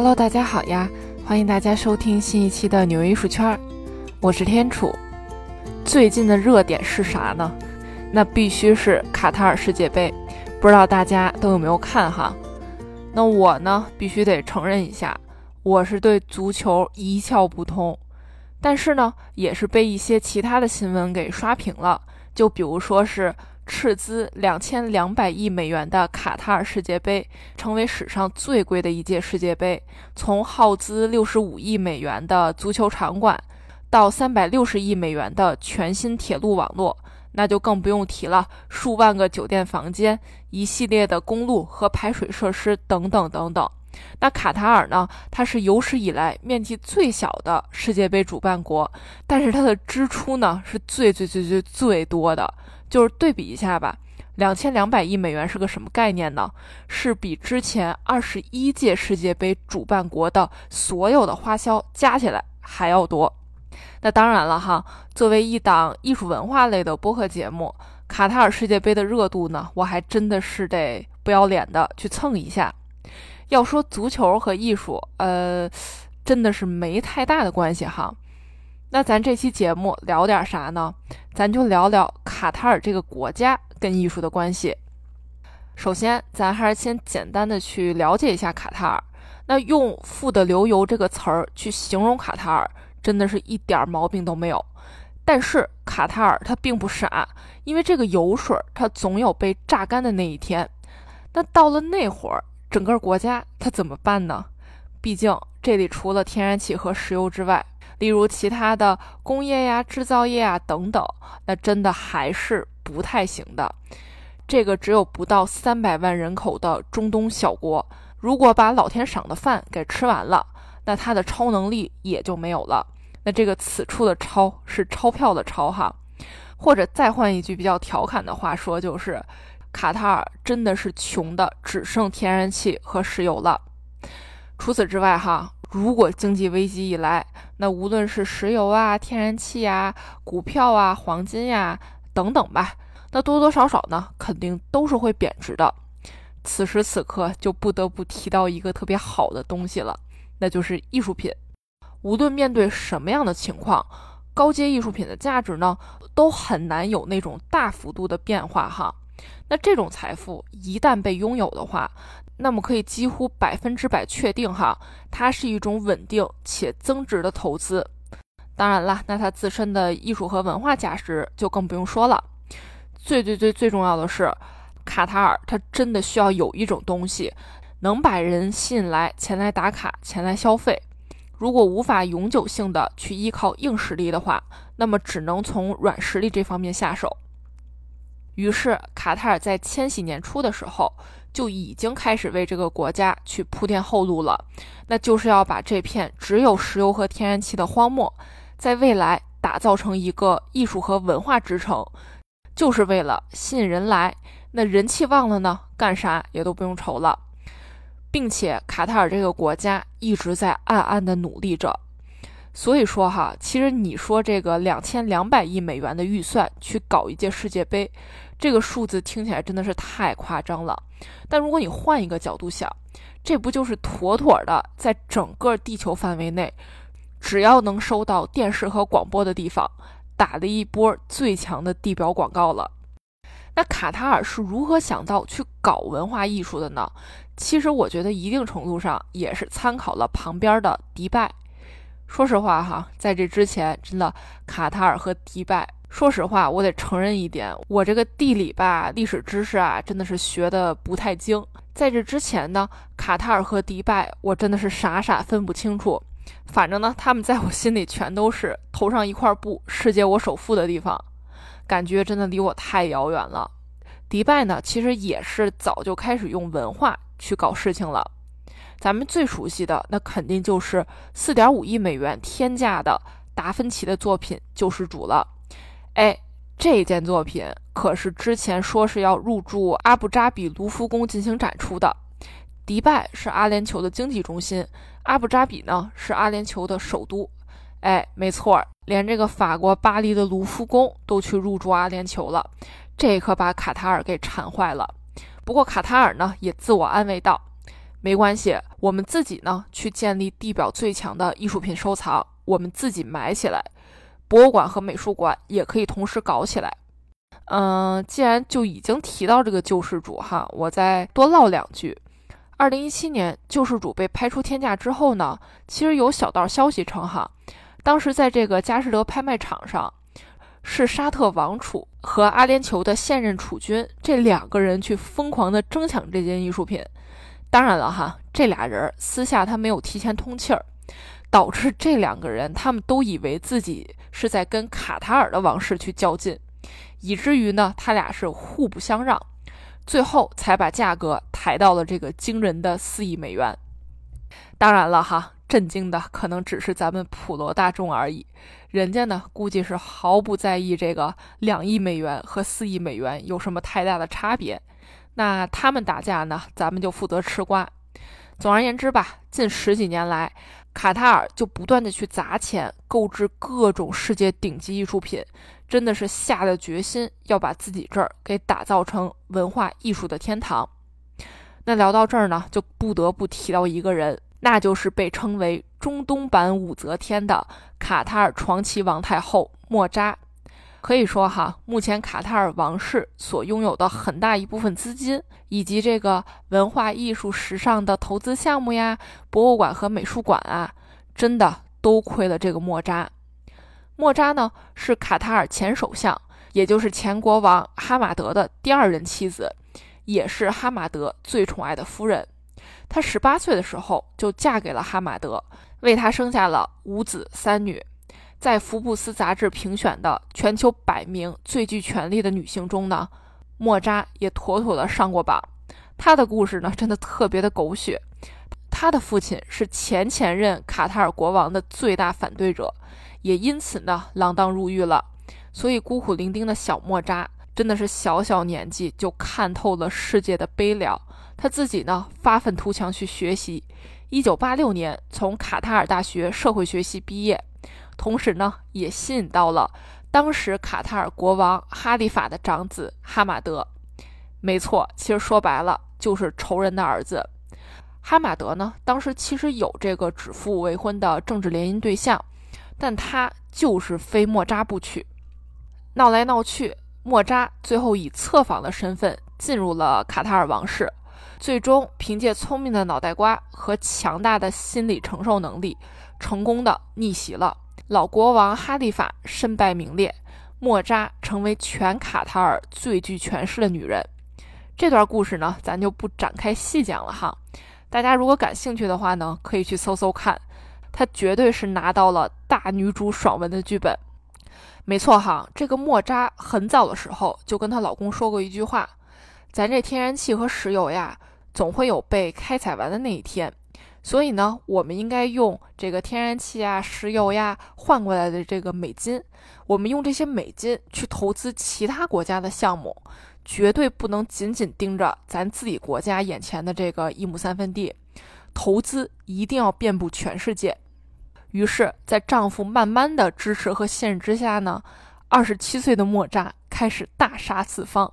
Hello，大家好呀！欢迎大家收听新一期的纽约艺术圈，我是天楚。最近的热点是啥呢？那必须是卡塔尔世界杯，不知道大家都有没有看哈？那我呢，必须得承认一下，我是对足球一窍不通，但是呢，也是被一些其他的新闻给刷屏了，就比如说是。斥资两千两百亿美元的卡塔尔世界杯成为史上最贵的一届世界杯。从耗资六十五亿美元的足球场馆，到三百六十亿美元的全新铁路网络，那就更不用提了。数万个酒店房间，一系列的公路和排水设施等等等等。那卡塔尔呢？它是有史以来面积最小的世界杯主办国，但是它的支出呢是最最最最最多的。就是对比一下吧，两千两百亿美元是个什么概念呢？是比之前二十一届世界杯主办国的所有的花销加起来还要多。那当然了哈，作为一档艺术文化类的播客节目，卡塔尔世界杯的热度呢，我还真的是得不要脸的去蹭一下。要说足球和艺术，呃，真的是没太大的关系哈。那咱这期节目聊点啥呢？咱就聊聊卡塔尔这个国家跟艺术的关系。首先，咱还是先简单的去了解一下卡塔尔。那用“富得流油”这个词儿去形容卡塔尔，真的是一点毛病都没有。但是卡塔尔它并不傻，因为这个油水它总有被榨干的那一天。那到了那会儿，整个国家它怎么办呢？毕竟这里除了天然气和石油之外，例如其他的工业呀、制造业啊等等，那真的还是不太行的。这个只有不到三百万人口的中东小国，如果把老天赏的饭给吃完了，那它的超能力也就没有了。那这个此处的“超”是钞票的“钞”哈，或者再换一句比较调侃的话说，就是卡塔尔真的是穷的只剩天然气和石油了。除此之外，哈，如果经济危机一来，那无论是石油啊、天然气呀、股票啊、黄金呀等等吧，那多多少少呢，肯定都是会贬值的。此时此刻，就不得不提到一个特别好的东西了，那就是艺术品。无论面对什么样的情况，高阶艺术品的价值呢，都很难有那种大幅度的变化，哈。那这种财富一旦被拥有的话，那么可以几乎百分之百确定哈，它是一种稳定且增值的投资。当然了，那它自身的艺术和文化价值就更不用说了。最最最最重要的是，卡塔尔它真的需要有一种东西，能把人吸引来前来打卡、前来消费。如果无法永久性的去依靠硬实力的话，那么只能从软实力这方面下手。于是，卡塔尔在千禧年初的时候就已经开始为这个国家去铺垫后路了，那就是要把这片只有石油和天然气的荒漠，在未来打造成一个艺术和文化之城，就是为了吸引人来。那人气旺了呢，干啥也都不用愁了，并且卡塔尔这个国家一直在暗暗的努力着。所以说哈，其实你说这个两千两百亿美元的预算去搞一届世界杯。这个数字听起来真的是太夸张了，但如果你换一个角度想，这不就是妥妥的在整个地球范围内，只要能收到电视和广播的地方，打了一波最强的地表广告了？那卡塔尔是如何想到去搞文化艺术的呢？其实我觉得一定程度上也是参考了旁边的迪拜。说实话哈，在这之前，真的卡塔尔和迪拜。说实话，我得承认一点，我这个地理吧、历史知识啊，真的是学的不太精。在这之前呢，卡塔尔和迪拜，我真的是傻傻分不清楚。反正呢，他们在我心里全都是头上一块布，世界我首富的地方，感觉真的离我太遥远了。迪拜呢，其实也是早就开始用文化去搞事情了。咱们最熟悉的，那肯定就是四点五亿美元天价的达芬奇的作品《救世主》了。哎，这件作品可是之前说是要入驻阿布扎比卢浮宫进行展出的。迪拜是阿联酋的经济中心，阿布扎比呢是阿联酋的首都。哎，没错，连这个法国巴黎的卢浮宫都去入驻阿联酋了，这可把卡塔尔给馋坏了。不过卡塔尔呢也自我安慰道：“没关系，我们自己呢去建立地表最强的艺术品收藏，我们自己埋起来，博物馆和美术馆也可以同时搞起来。嗯，既然就已经提到这个救世主哈，我再多唠两句。二零一七年救世主被拍出天价之后呢，其实有小道消息称哈，当时在这个佳士得拍卖场上，是沙特王储和阿联酋的现任储君这两个人去疯狂的争抢这件艺术品。当然了哈，这俩人私下他没有提前通气儿，导致这两个人他们都以为自己是在跟卡塔尔的王室去较劲。以至于呢，他俩是互不相让，最后才把价格抬到了这个惊人的四亿美元。当然了哈，震惊的可能只是咱们普罗大众而已，人家呢估计是毫不在意这个两亿美元和四亿美元有什么太大的差别。那他们打架呢，咱们就负责吃瓜。总而言之吧，近十几年来，卡塔尔就不断的去砸钱购置各种世界顶级艺术品。真的是下了决心要把自己这儿给打造成文化艺术的天堂。那聊到这儿呢，就不得不提到一个人，那就是被称为中东版武则天的卡塔尔传奇王太后莫扎。可以说哈，目前卡塔尔王室所拥有的很大一部分资金，以及这个文化艺术、时尚的投资项目呀、博物馆和美术馆啊，真的都亏了这个莫扎。莫扎呢是卡塔尔前首相，也就是前国王哈马德的第二任妻子，也是哈马德最宠爱的夫人。她十八岁的时候就嫁给了哈马德，为他生下了五子三女。在福布斯杂志评选的全球百名最具权力的女性中呢，莫扎也妥妥的上过榜。她的故事呢，真的特别的狗血。她的父亲是前前任卡塔尔国王的最大反对者。也因此呢，锒铛入狱了。所以孤苦伶仃的小莫扎，真的是小小年纪就看透了世界的悲凉。他自己呢，发愤图强去学习。一九八六年从卡塔尔大学社会学系毕业，同时呢，也吸引到了当时卡塔尔国王哈利法的长子哈马德。没错，其实说白了就是仇人的儿子。哈马德呢，当时其实有这个指腹为婚的政治联姻对象。但他就是非莫扎不娶，闹来闹去，莫扎最后以侧房的身份进入了卡塔尔王室，最终凭借聪明的脑袋瓜和强大的心理承受能力，成功的逆袭了老国王哈利法，身败名裂，莫扎成为全卡塔尔最具权势的女人。这段故事呢，咱就不展开细讲了哈，大家如果感兴趣的话呢，可以去搜搜看。她绝对是拿到了大女主爽文的剧本，没错哈。这个莫扎很早的时候就跟她老公说过一句话：“咱这天然气和石油呀，总会有被开采完的那一天。所以呢，我们应该用这个天然气啊、石油呀换过来的这个美金，我们用这些美金去投资其他国家的项目，绝对不能仅仅盯着咱自己国家眼前的这个一亩三分地，投资一定要遍布全世界。”于是，在丈夫慢慢的支持和信任之下呢，二十七岁的莫扎开始大杀四方，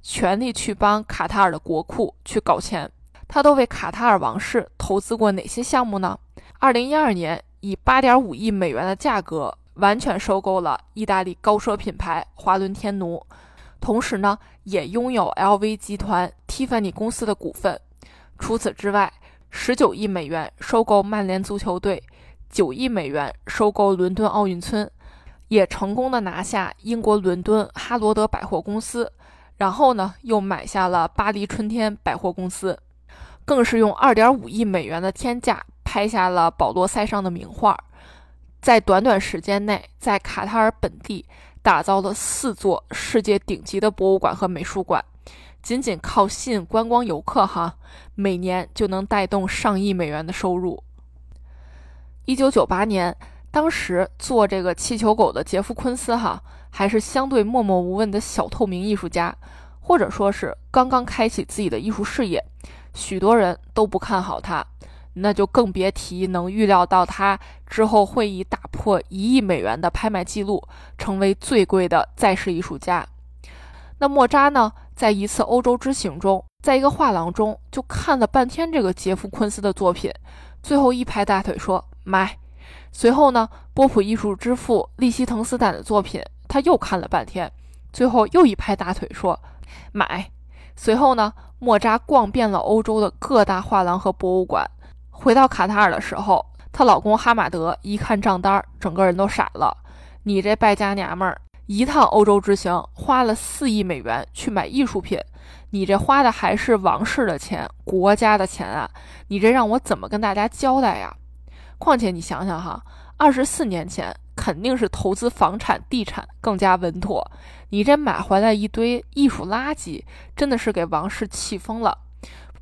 全力去帮卡塔尔的国库去搞钱。他都为卡塔尔王室投资过哪些项目呢？二零一二年，以八点五亿美元的价格完全收购了意大利高奢品牌华伦天奴，同时呢，也拥有 LV 集团、Tiffany 公司的股份。除此之外，十九亿美元收购曼联足球队。九亿美元收购伦敦奥运村，也成功的拿下英国伦敦哈罗德百货公司，然后呢，又买下了巴黎春天百货公司，更是用二点五亿美元的天价拍下了保罗塞尚的名画，在短短时间内，在卡塔尔本地打造了四座世界顶级的博物馆和美术馆，仅仅靠吸引观光游客，哈，每年就能带动上亿美元的收入。一九九八年，当时做这个气球狗的杰夫·昆斯哈还是相对默默无闻的小透明艺术家，或者说是刚刚开启自己的艺术事业，许多人都不看好他，那就更别提能预料到他之后会以打破一亿美元的拍卖记录，成为最贵的在世艺术家。那莫扎呢，在一次欧洲之行中，在一个画廊中就看了半天这个杰夫·昆斯的作品，最后一拍大腿说买。随后呢，波普艺术之父利希滕斯坦的作品他又看了半天，最后又一拍大腿说买。随后呢，莫扎逛遍了欧洲的各大画廊和博物馆，回到卡塔尔的时候，她老公哈马德一看账单，整个人都傻了。你这败家娘们儿，一趟欧洲之行花了四亿美元去买艺术品，你这花的还是王室的钱、国家的钱啊！你这让我怎么跟大家交代呀？况且你想想哈，二十四年前肯定是投资房产、地产更加稳妥，你这买回来一堆艺术垃圾，真的是给王室气疯了。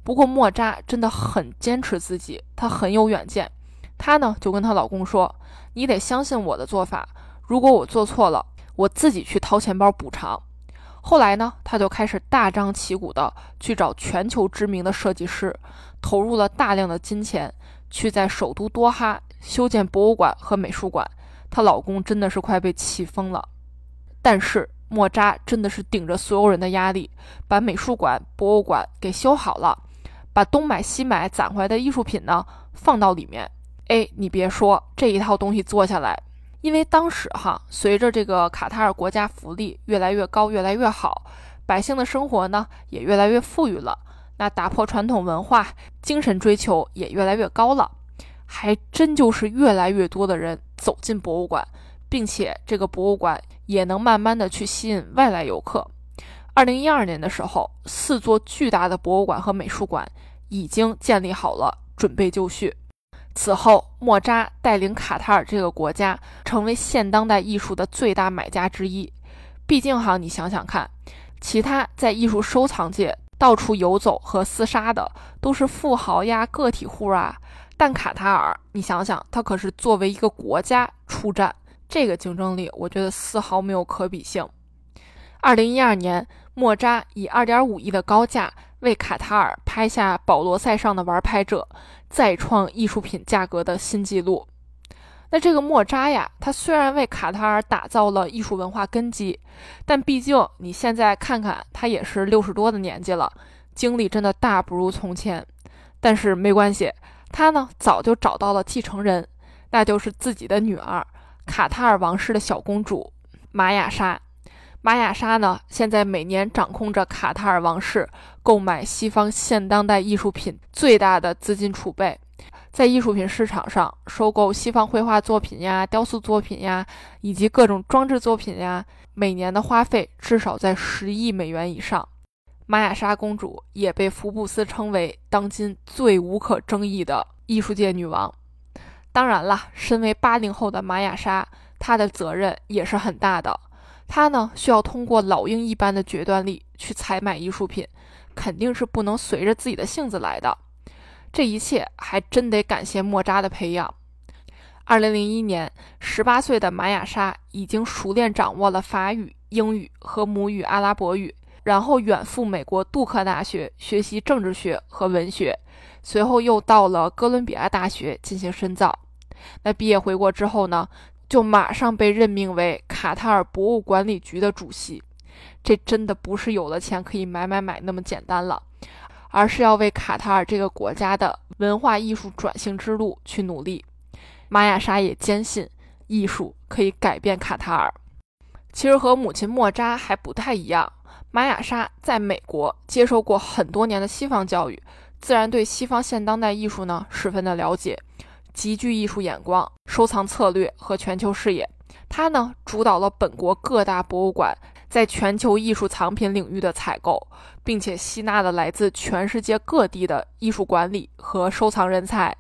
不过莫扎真的很坚持自己，她很有远见，她呢就跟她老公说：“你得相信我的做法。”如果我做错了，我自己去掏钱包补偿。后来呢，她就开始大张旗鼓的去找全球知名的设计师，投入了大量的金钱，去在首都多哈修建博物馆和美术馆。她老公真的是快被气疯了。但是莫扎真的是顶着所有人的压力，把美术馆、博物馆给修好了，把东买西买攒回来的艺术品呢放到里面。哎，你别说，这一套东西做下来。因为当时哈，随着这个卡塔尔国家福利越来越高、越来越好，百姓的生活呢也越来越富裕了，那打破传统文化、精神追求也越来越高了，还真就是越来越多的人走进博物馆，并且这个博物馆也能慢慢的去吸引外来游客。二零一二年的时候，四座巨大的博物馆和美术馆已经建立好了，准备就绪。此后，莫扎带领卡塔尔这个国家成为现当代艺术的最大买家之一。毕竟哈，你想想看，其他在艺术收藏界到处游走和厮杀的都是富豪呀、个体户啊，但卡塔尔，你想想，它可是作为一个国家出战，这个竞争力，我觉得丝毫没有可比性。二零一二年，莫扎以二点五亿的高价。为卡塔尔拍下保罗塞上的玩拍者，再创艺术品价格的新纪录。那这个莫扎呀，他虽然为卡塔尔打造了艺术文化根基，但毕竟你现在看看，他也是六十多的年纪了，精力真的大不如从前。但是没关系，他呢早就找到了继承人，那就是自己的女儿，卡塔尔王室的小公主玛雅莎。玛雅莎呢，现在每年掌控着卡塔尔王室购买西方现当代艺术品最大的资金储备，在艺术品市场上收购西方绘画作品呀、雕塑作品呀，以及各种装置作品呀，每年的花费至少在十亿美元以上。玛雅莎公主也被福布斯称为当今最无可争议的艺术界女王。当然了，身为八零后的玛雅莎，她的责任也是很大的。她呢，需要通过老鹰一般的决断力去采买艺术品，肯定是不能随着自己的性子来的。这一切还真得感谢莫扎的培养。二零零一年，十八岁的玛雅莎已经熟练掌握了法语、英语和母语阿拉伯语，然后远赴美国杜克大学学习政治学和文学，随后又到了哥伦比亚大学进行深造。那毕业回国之后呢？就马上被任命为卡塔尔博物管理局的主席，这真的不是有了钱可以买买买那么简单了，而是要为卡塔尔这个国家的文化艺术转型之路去努力。玛雅莎也坚信艺术可以改变卡塔尔。其实和母亲莫扎还不太一样，玛雅莎在美国接受过很多年的西方教育，自然对西方现当代艺术呢十分的了解。极具艺术眼光、收藏策略和全球视野，他呢主导了本国各大博物馆在全球艺术藏品领域的采购，并且吸纳了来自全世界各地的艺术管理和收藏人才，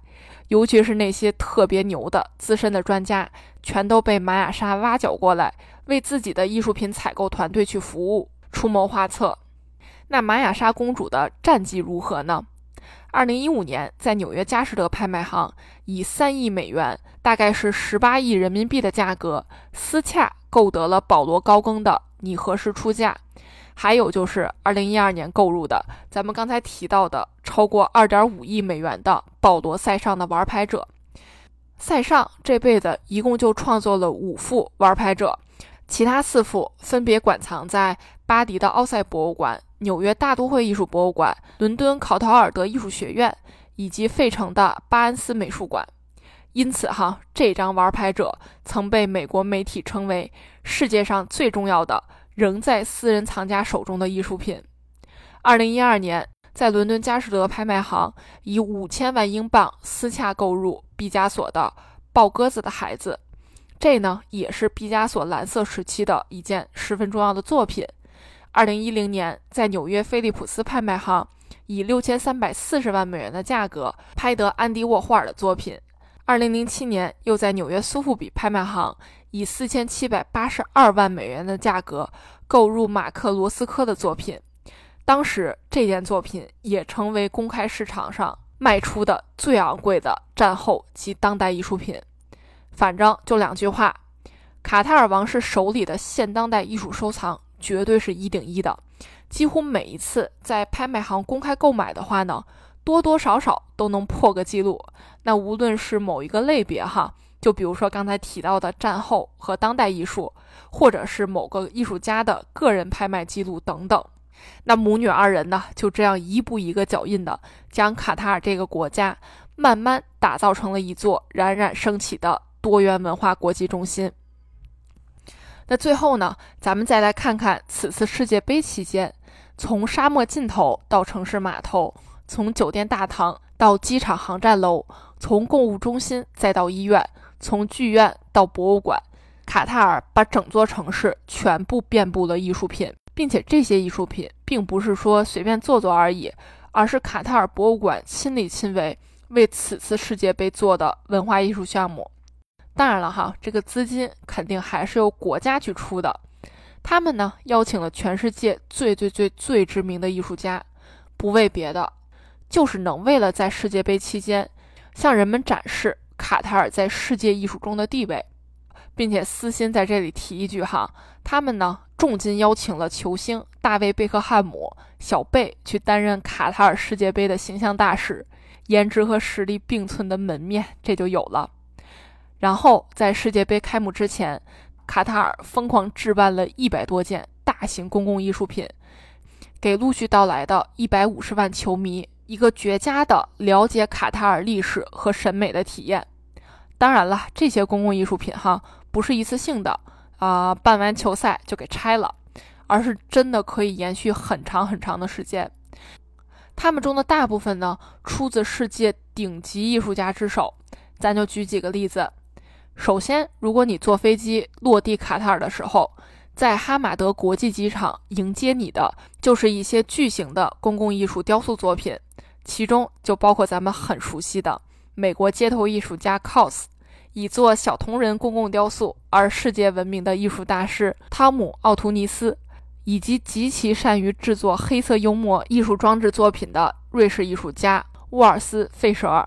尤其是那些特别牛的资深的专家，全都被玛雅莎挖角过来，为自己的艺术品采购团队去服务、出谋划策。那玛雅莎公主的战绩如何呢？二零一五年，在纽约佳士得拍卖行，以三亿美元，大概是十八亿人民币的价格，私洽购得了保罗高更的《你何时出嫁》，还有就是二零一二年购入的咱们刚才提到的超过二点五亿美元的保罗塞尚的《玩牌者》。塞尚这辈子一共就创作了五幅《玩牌者》，其他四幅分别馆藏在巴黎的奥赛博物馆、纽约大都会艺术博物馆、伦敦考陶尔德艺术学院以及费城的巴恩斯美术馆。因此，哈，这张玩牌者曾被美国媒体称为世界上最重要的仍在私人藏家手中的艺术品。二零一二年，在伦敦佳士得拍卖行以五千万英镑私洽购入毕加索的《抱鸽子的孩子》。这呢，也是毕加索蓝色时期的一件十分重要的作品。二零一零年，在纽约菲利普斯拍卖行以六千三百四十万美元的价格拍得安迪沃霍尔的作品。二零零七年，又在纽约苏富比拍卖行以四千七百八十二万美元的价格购入马克罗斯科的作品。当时，这件作品也成为公开市场上卖出的最昂贵的战后及当代艺术品。反正就两句话，卡塔尔王室手里的现当代艺术收藏绝对是一顶一的。几乎每一次在拍卖行公开购买的话呢，多多少少都能破个记录。那无论是某一个类别哈，就比如说刚才提到的战后和当代艺术，或者是某个艺术家的个人拍卖记录等等，那母女二人呢，就这样一步一个脚印的将卡塔尔这个国家慢慢打造成了一座冉冉升起的。多元文化国际中心。那最后呢，咱们再来看看此次世界杯期间，从沙漠尽头到城市码头，从酒店大堂到机场航站楼，从购物中心再到医院，从剧院到博物馆，卡塔尔把整座城市全部遍布了艺术品，并且这些艺术品并不是说随便做做而已，而是卡塔尔博物馆亲力亲为为此次世界杯做的文化艺术项目。当然了哈，这个资金肯定还是由国家去出的。他们呢邀请了全世界最最最最知名的艺术家，不为别的，就是能为了在世界杯期间向人们展示卡塔尔在世界艺术中的地位，并且私心在这里提一句哈，他们呢重金邀请了球星大卫贝克汉姆、小贝去担任卡塔尔世界杯的形象大使，颜值和实力并存的门面这就有了。然后在世界杯开幕之前，卡塔尔疯狂置办了一百多件大型公共艺术品，给陆续到来的一百五十万球迷一个绝佳的了解卡塔尔历史和审美的体验。当然了，这些公共艺术品哈不是一次性的啊，办完球赛就给拆了，而是真的可以延续很长很长的时间。他们中的大部分呢，出自世界顶级艺术家之手。咱就举几个例子。首先，如果你坐飞机落地卡塔尔的时候，在哈马德国际机场迎接你的就是一些巨型的公共艺术雕塑作品，其中就包括咱们很熟悉的美国街头艺术家 COS，以做小铜人公共雕塑而世界闻名的艺术大师汤姆·奥图尼斯，以及极其善于制作黑色幽默艺术装置作品的瑞士艺术家沃尔斯·费舍尔。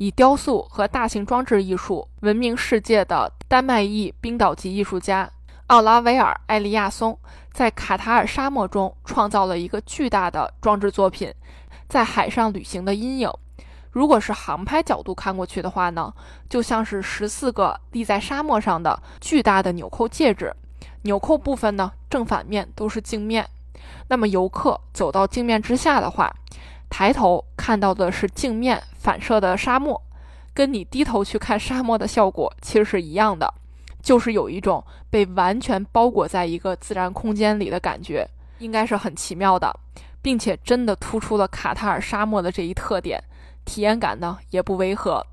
以雕塑和大型装置艺术闻名世界的丹麦裔冰岛籍艺术家奥拉维尔·埃利亚松，在卡塔尔沙漠中创造了一个巨大的装置作品，在海上旅行的阴影。如果是航拍角度看过去的话呢，就像是十四个立在沙漠上的巨大的纽扣戒指，纽扣部分呢正反面都是镜面。那么游客走到镜面之下的话，抬头看到的是镜面反射的沙漠，跟你低头去看沙漠的效果其实是一样的，就是有一种被完全包裹在一个自然空间里的感觉，应该是很奇妙的，并且真的突出了卡塔尔沙漠的这一特点，体验感呢也不违和。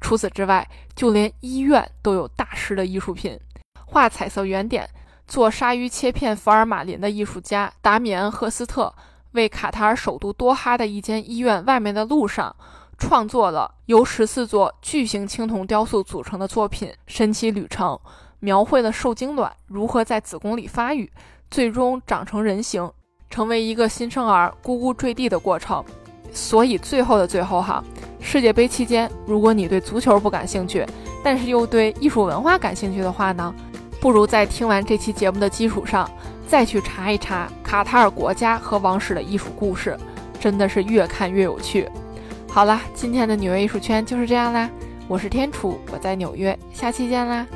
除此之外，就连医院都有大师的艺术品，画彩色圆点、做鲨鱼切片福尔马林的艺术家达米安·赫斯特。为卡塔尔首都多哈的一间医院外面的路上，创作了由十四座巨型青铜雕塑组成的作品《神奇旅程》，描绘了受精卵如何在子宫里发育，最终长成人形，成为一个新生儿咕咕坠地的过程。所以最后的最后，哈，世界杯期间，如果你对足球不感兴趣，但是又对艺术文化感兴趣的话呢，不如在听完这期节目的基础上。再去查一查卡塔尔国家和王室的艺术故事，真的是越看越有趣。好了，今天的纽约艺术圈就是这样啦。我是天楚，我在纽约，下期见啦。